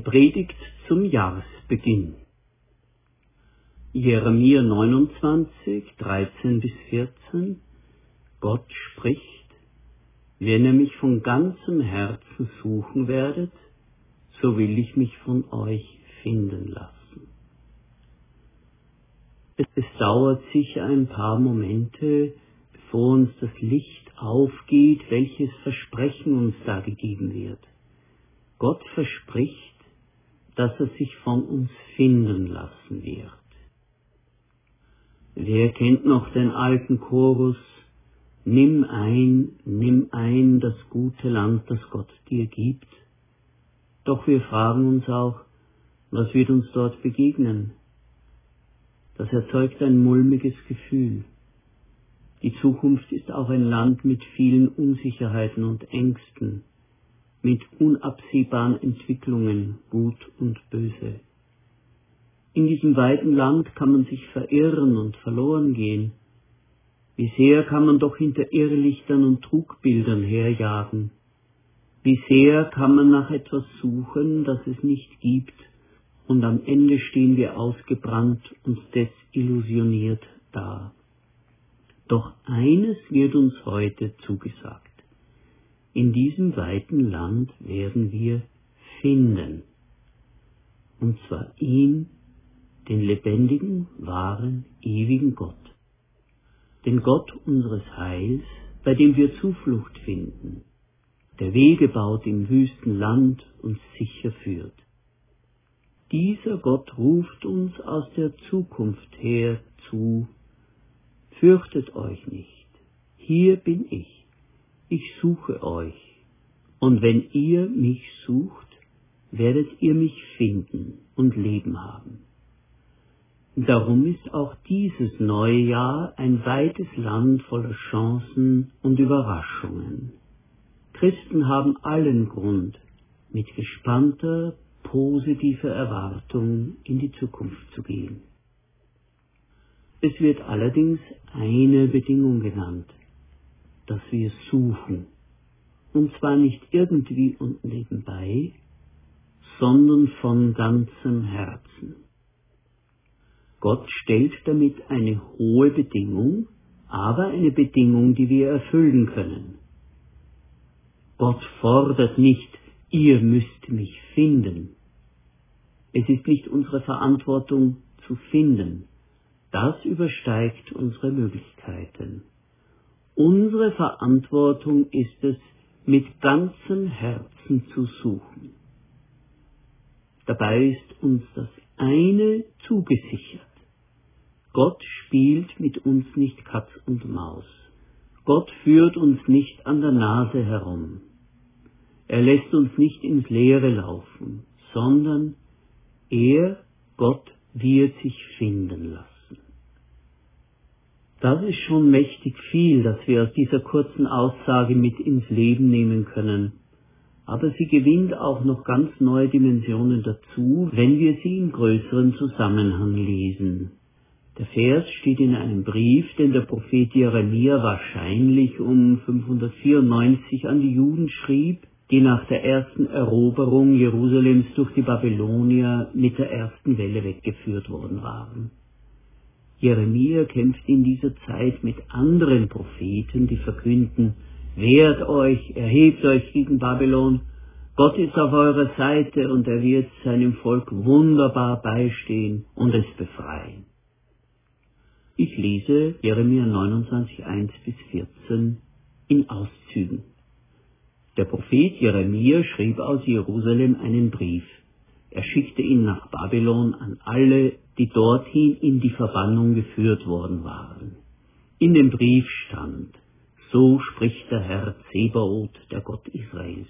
Eine Predigt zum Jahresbeginn. Jeremia 29, 13 bis 14. Gott spricht, wenn ihr mich von ganzem Herzen suchen werdet, so will ich mich von euch finden lassen. Es dauert sicher ein paar Momente, bevor uns das Licht aufgeht, welches Versprechen uns da gegeben wird. Gott verspricht, dass er sich von uns finden lassen wird. Wer kennt noch den alten Chorus Nimm ein, nimm ein das gute Land, das Gott dir gibt? Doch wir fragen uns auch, was wird uns dort begegnen? Das erzeugt ein mulmiges Gefühl. Die Zukunft ist auch ein Land mit vielen Unsicherheiten und Ängsten mit unabsehbaren Entwicklungen, gut und böse. In diesem weiten Land kann man sich verirren und verloren gehen. Wie sehr kann man doch hinter Irrlichtern und Trugbildern herjagen. Wie sehr kann man nach etwas suchen, das es nicht gibt, und am Ende stehen wir ausgebrannt und desillusioniert da. Doch eines wird uns heute zugesagt. In diesem weiten Land werden wir finden. Und zwar ihn, den lebendigen, wahren, ewigen Gott. Den Gott unseres Heils, bei dem wir Zuflucht finden, der Wege baut im wüsten Land und sicher führt. Dieser Gott ruft uns aus der Zukunft her zu, fürchtet euch nicht, hier bin ich ich suche euch, und wenn ihr mich sucht, werdet ihr mich finden und Leben haben. Darum ist auch dieses neue Jahr ein weites Land voller Chancen und Überraschungen. Christen haben allen Grund, mit gespannter, positiver Erwartung in die Zukunft zu gehen. Es wird allerdings eine Bedingung genannt, dass wir suchen. Und zwar nicht irgendwie und nebenbei, sondern von ganzem Herzen. Gott stellt damit eine hohe Bedingung, aber eine Bedingung, die wir erfüllen können. Gott fordert nicht, ihr müsst mich finden. Es ist nicht unsere Verantwortung zu finden. Das übersteigt unsere Möglichkeiten. Unsere Verantwortung ist es, mit ganzem Herzen zu suchen. Dabei ist uns das eine zugesichert. Gott spielt mit uns nicht Katz und Maus. Gott führt uns nicht an der Nase herum. Er lässt uns nicht ins Leere laufen, sondern er, Gott, wird sich finden lassen. Das ist schon mächtig viel, dass wir aus dieser kurzen Aussage mit ins Leben nehmen können. Aber sie gewinnt auch noch ganz neue Dimensionen dazu, wenn wir sie im größeren Zusammenhang lesen. Der Vers steht in einem Brief, den der Prophet Jeremia wahrscheinlich um 594 an die Juden schrieb, die nach der ersten Eroberung Jerusalems durch die Babylonier mit der ersten Welle weggeführt worden waren. Jeremia kämpft in dieser Zeit mit anderen Propheten, die verkünden, wehrt euch, erhebt euch gegen Babylon, Gott ist auf eurer Seite und er wird seinem Volk wunderbar beistehen und es befreien. Ich lese Jeremia 29, 1 bis 14 in Auszügen. Der Prophet Jeremia schrieb aus Jerusalem einen Brief. Er schickte ihn nach Babylon an alle, die dorthin in die Verbannung geführt worden waren. In dem Brief stand, so spricht der Herr Zebaoth, der Gott Israels.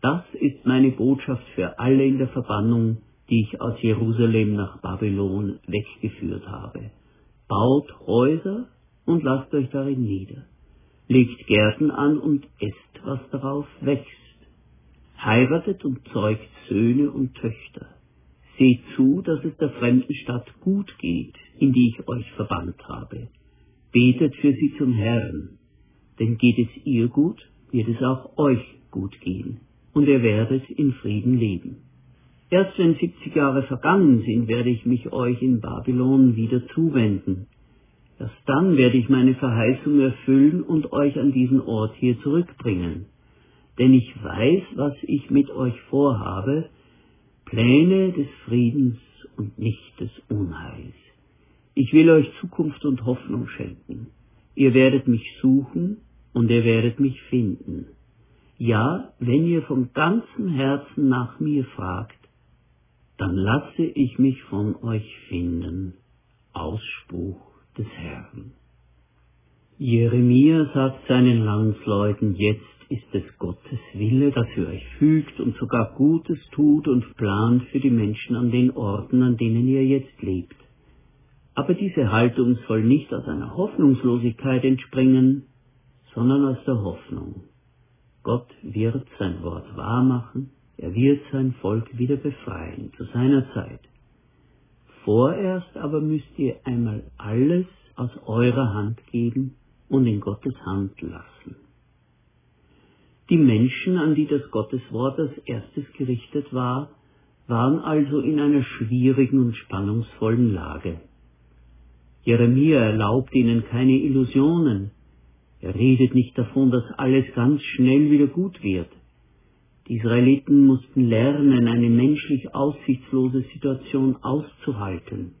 Das ist meine Botschaft für alle in der Verbannung, die ich aus Jerusalem nach Babylon weggeführt habe. Baut Häuser und lasst euch darin nieder. Legt Gärten an und esst, was darauf wächst heiratet und zeugt Söhne und Töchter. Seht zu, dass es der fremden Stadt gut geht, in die ich euch verbannt habe. Betet für sie zum Herrn, denn geht es ihr gut, wird es auch euch gut gehen, und ihr werdet in Frieden leben. Erst wenn 70 Jahre vergangen sind, werde ich mich euch in Babylon wieder zuwenden. Erst dann werde ich meine Verheißung erfüllen und euch an diesen Ort hier zurückbringen. Denn ich weiß, was ich mit euch vorhabe, Pläne des Friedens und nicht des Unheils. Ich will euch Zukunft und Hoffnung schenken. Ihr werdet mich suchen und ihr werdet mich finden. Ja, wenn ihr vom ganzen Herzen nach mir fragt, dann lasse ich mich von euch finden. Ausspruch des Herrn. Jeremia sagt seinen Landsleuten, jetzt ist es Gottes Wille, dass ihr euch fügt und sogar Gutes tut und plant für die Menschen an den Orten, an denen ihr jetzt lebt. Aber diese Haltung soll nicht aus einer Hoffnungslosigkeit entspringen, sondern aus der Hoffnung. Gott wird sein Wort wahrmachen, er wird sein Volk wieder befreien zu seiner Zeit. Vorerst aber müsst ihr einmal alles aus eurer Hand geben und in Gottes Hand lassen. Die Menschen, an die das Gotteswort als erstes gerichtet war, waren also in einer schwierigen und spannungsvollen Lage. Jeremia erlaubt ihnen keine Illusionen. Er redet nicht davon, dass alles ganz schnell wieder gut wird. Die Israeliten mussten lernen, eine menschlich aussichtslose Situation auszuhalten.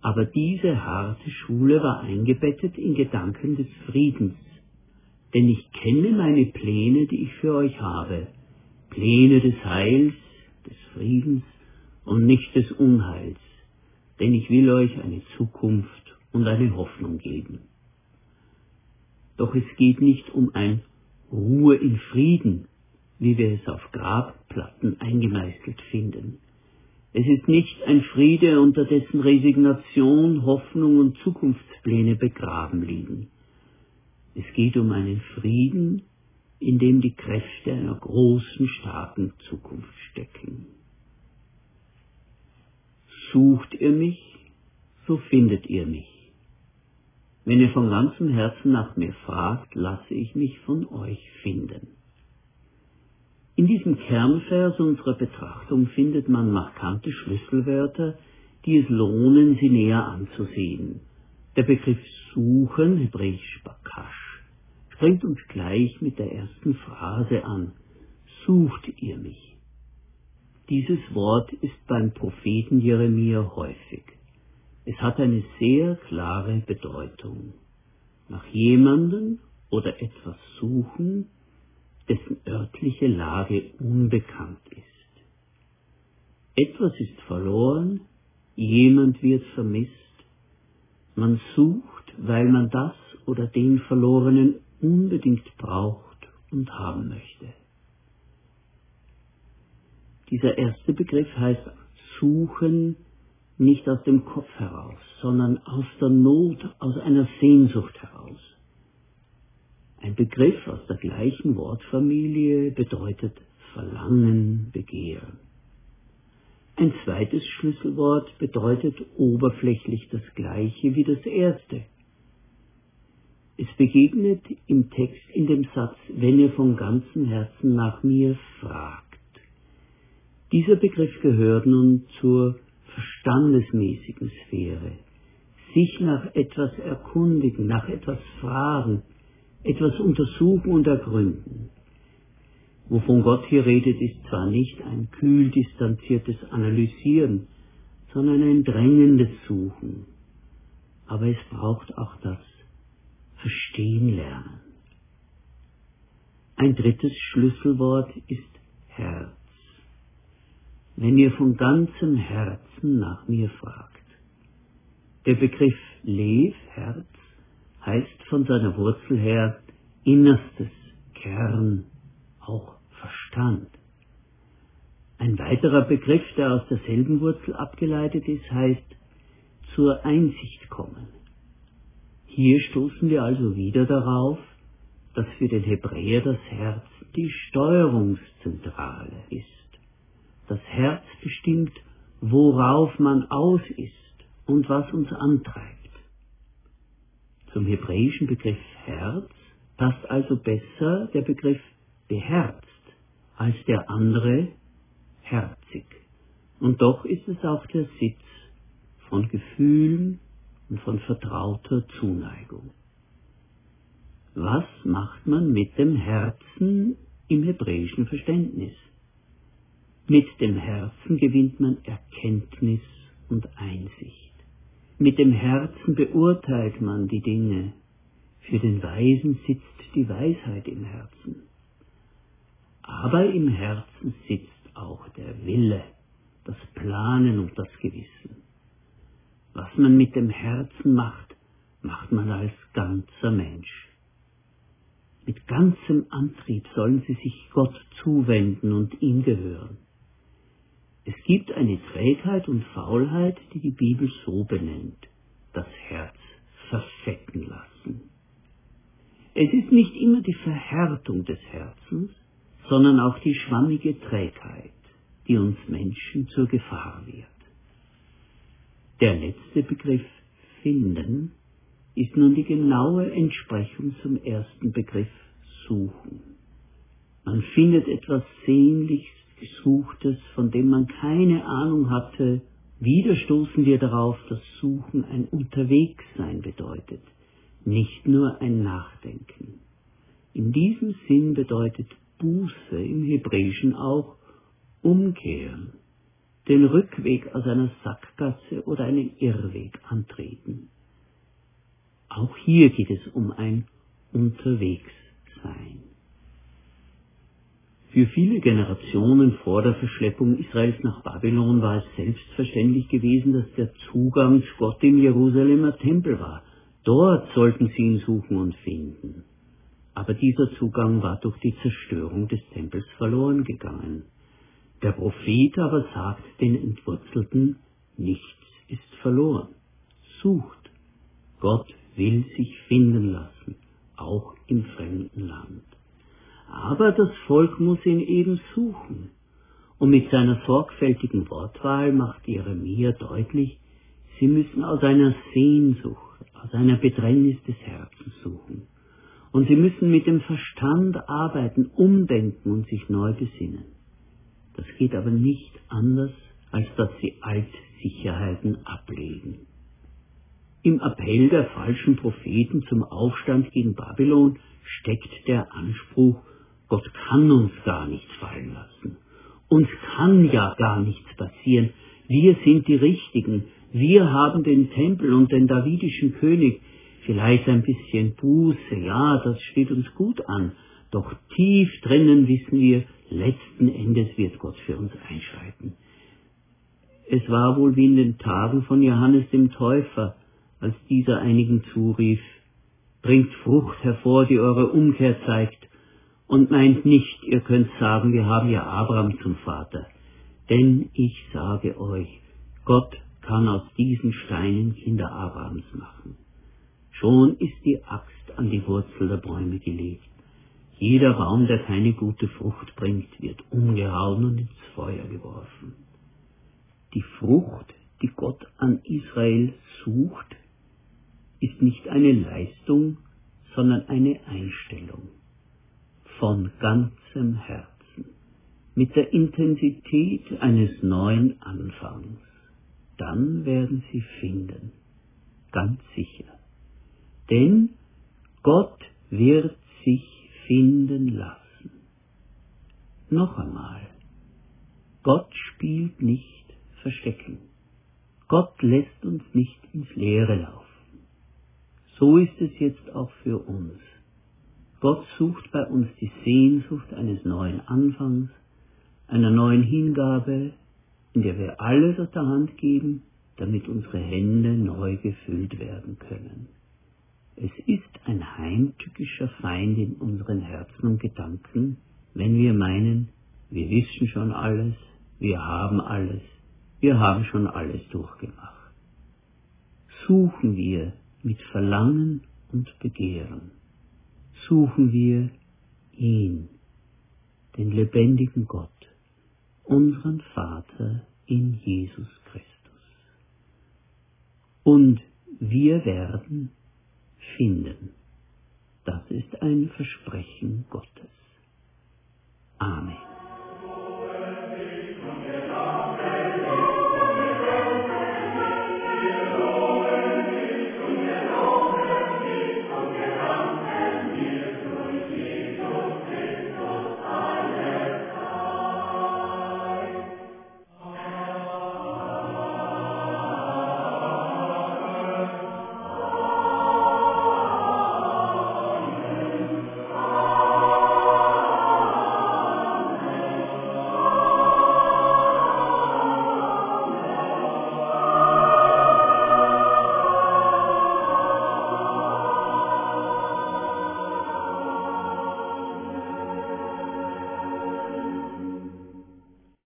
Aber diese harte Schule war eingebettet in Gedanken des Friedens. Denn ich kenne meine Pläne, die ich für euch habe. Pläne des Heils, des Friedens und nicht des Unheils. Denn ich will euch eine Zukunft und eine Hoffnung geben. Doch es geht nicht um ein Ruhe in Frieden, wie wir es auf Grabplatten eingemeißelt finden. Es ist nicht ein Friede, unter dessen Resignation, Hoffnung und Zukunftspläne begraben liegen. Es geht um einen Frieden, in dem die Kräfte einer großen, starken Zukunft stecken. Sucht ihr mich, so findet ihr mich. Wenn ihr von ganzem Herzen nach mir fragt, lasse ich mich von euch finden. In diesem Kernvers unserer Betrachtung findet man markante Schlüsselwörter, die es lohnen, sie näher anzusehen. Der Begriff suchen, hebräisch bakash, springt uns gleich mit der ersten Phrase an. Sucht ihr mich? Dieses Wort ist beim Propheten Jeremia häufig. Es hat eine sehr klare Bedeutung. Nach jemanden oder etwas suchen, dessen örtliche Lage unbekannt ist. Etwas ist verloren, jemand wird vermisst, man sucht, weil man das oder den Verlorenen unbedingt braucht und haben möchte. Dieser erste Begriff heißt suchen nicht aus dem Kopf heraus, sondern aus der Not, aus einer Sehnsucht heraus. Ein Begriff aus der gleichen Wortfamilie bedeutet Verlangen, Begehren. Ein zweites Schlüsselwort bedeutet oberflächlich das gleiche wie das erste. Es begegnet im Text in dem Satz, wenn ihr von ganzem Herzen nach mir fragt. Dieser Begriff gehört nun zur verstandesmäßigen Sphäre. Sich nach etwas erkundigen, nach etwas fragen, etwas untersuchen und ergründen. Wovon Gott hier redet, ist zwar nicht ein kühl distanziertes Analysieren, sondern ein drängendes Suchen. Aber es braucht auch das Verstehen lernen. Ein drittes Schlüsselwort ist Herz. Wenn ihr von ganzem Herzen nach mir fragt. Der Begriff Lev, Herz, heißt von seiner Wurzel her innerstes Kern, auch Verstand. Ein weiterer Begriff, der aus derselben Wurzel abgeleitet ist, heißt zur Einsicht kommen. Hier stoßen wir also wieder darauf, dass für den Hebräer das Herz die Steuerungszentrale ist. Das Herz bestimmt, worauf man aus ist und was uns antreibt. Zum hebräischen Begriff Herz passt also besser der Begriff beherzt als der andere herzig. Und doch ist es auch der Sitz von Gefühlen und von vertrauter Zuneigung. Was macht man mit dem Herzen im hebräischen Verständnis? Mit dem Herzen gewinnt man Erkenntnis und Einsicht. Mit dem Herzen beurteilt man die Dinge. Für den Weisen sitzt die Weisheit im Herzen. Aber im Herzen sitzt auch der Wille, das Planen und das Gewissen. Was man mit dem Herzen macht, macht man als ganzer Mensch. Mit ganzem Antrieb sollen sie sich Gott zuwenden und ihm gehören. Es gibt eine Trägheit und Faulheit, die die Bibel so benennt, das Herz verfetten lassen. Es ist nicht immer die Verhärtung des Herzens, sondern auch die schwammige Trägheit, die uns Menschen zur Gefahr wird. Der letzte Begriff finden ist nun die genaue Entsprechung zum ersten Begriff suchen. Man findet etwas sehnlichst Gesuchtes, von dem man keine Ahnung hatte. Wieder stoßen wir darauf, dass Suchen ein Unterwegssein bedeutet, nicht nur ein Nachdenken. In diesem Sinn bedeutet Buße im Hebräischen auch umkehren, den Rückweg aus einer Sackgasse oder einen Irrweg antreten. Auch hier geht es um ein Unterwegssein. Für viele Generationen vor der Verschleppung Israels nach Babylon war es selbstverständlich gewesen, dass der Zugang zu Gott im Jerusalemer Tempel war. Dort sollten sie ihn suchen und finden aber dieser Zugang war durch die Zerstörung des Tempels verloren gegangen. Der Prophet aber sagt den Entwurzelten, nichts ist verloren. Sucht. Gott will sich finden lassen, auch im fremden Land. Aber das Volk muss ihn eben suchen. Und mit seiner sorgfältigen Wortwahl macht Jeremia deutlich, sie müssen aus einer Sehnsucht, aus einer Bedrängnis des Herzens suchen. Und sie müssen mit dem Verstand arbeiten, umdenken und sich neu besinnen. Das geht aber nicht anders, als dass sie Altsicherheiten ablegen. Im Appell der falschen Propheten zum Aufstand gegen Babylon steckt der Anspruch, Gott kann uns gar nichts fallen lassen. Uns kann ja gar nichts passieren. Wir sind die Richtigen. Wir haben den Tempel und den davidischen König vielleicht ein bisschen Buße, ja, das steht uns gut an, doch tief drinnen wissen wir, letzten Endes wird Gott für uns einschreiten. Es war wohl wie in den Tagen von Johannes dem Täufer, als dieser einigen zurief, bringt Frucht hervor, die eure Umkehr zeigt, und meint nicht, ihr könnt sagen, wir haben ja Abraham zum Vater. Denn ich sage euch, Gott kann aus diesen Steinen Kinder Abrahams machen. Schon ist die Axt an die Wurzel der Bäume gelegt. Jeder Baum, der keine gute Frucht bringt, wird umgehauen und ins Feuer geworfen. Die Frucht, die Gott an Israel sucht, ist nicht eine Leistung, sondern eine Einstellung. Von ganzem Herzen, mit der Intensität eines neuen Anfangs. Dann werden sie finden, ganz sicher denn Gott wird sich finden lassen. Noch einmal, Gott spielt nicht Verstecken. Gott lässt uns nicht ins Leere laufen. So ist es jetzt auch für uns. Gott sucht bei uns die Sehnsucht eines neuen Anfangs, einer neuen Hingabe, in der wir alles aus der Hand geben, damit unsere Hände neu gefüllt werden können. Es ist ein heimtückischer Feind in unseren Herzen und Gedanken, wenn wir meinen, wir wissen schon alles, wir haben alles, wir haben schon alles durchgemacht. Suchen wir mit Verlangen und Begehren, suchen wir ihn, den lebendigen Gott, unseren Vater in Jesus Christus. Und wir werden finden. Das ist ein Versprechen Gottes. Amen.